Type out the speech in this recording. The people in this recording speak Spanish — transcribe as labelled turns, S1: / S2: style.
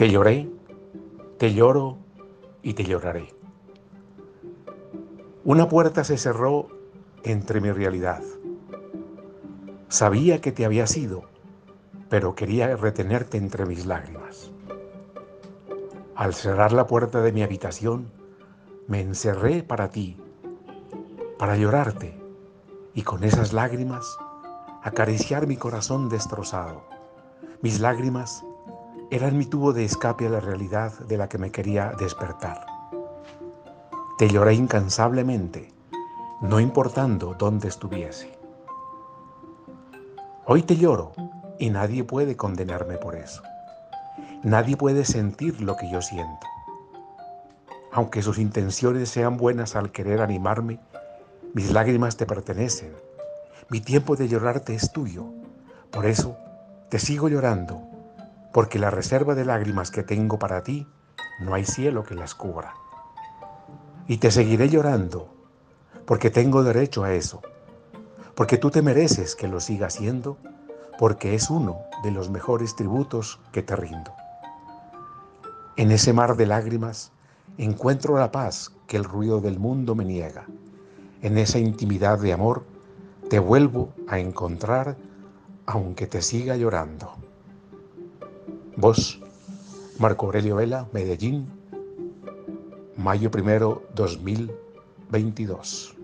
S1: Te lloré, te lloro y te lloraré. Una puerta se cerró entre mi realidad. Sabía que te había sido, pero quería retenerte entre mis lágrimas. Al cerrar la puerta de mi habitación, me encerré para ti, para llorarte y con esas lágrimas acariciar mi corazón destrozado. Mis lágrimas eran mi tubo de escape a la realidad de la que me quería despertar. Te lloré incansablemente, no importando dónde estuviese. Hoy te lloro y nadie puede condenarme por eso. Nadie puede sentir lo que yo siento. Aunque sus intenciones sean buenas al querer animarme, mis lágrimas te pertenecen. Mi tiempo de llorarte es tuyo. Por eso te sigo llorando porque la reserva de lágrimas que tengo para ti, no hay cielo que las cubra. Y te seguiré llorando, porque tengo derecho a eso, porque tú te mereces que lo siga haciendo, porque es uno de los mejores tributos que te rindo. En ese mar de lágrimas encuentro la paz que el ruido del mundo me niega. En esa intimidad de amor te vuelvo a encontrar aunque te siga llorando. Voz, Marco Aurelio Vela, Medellín, mayo primero 2022.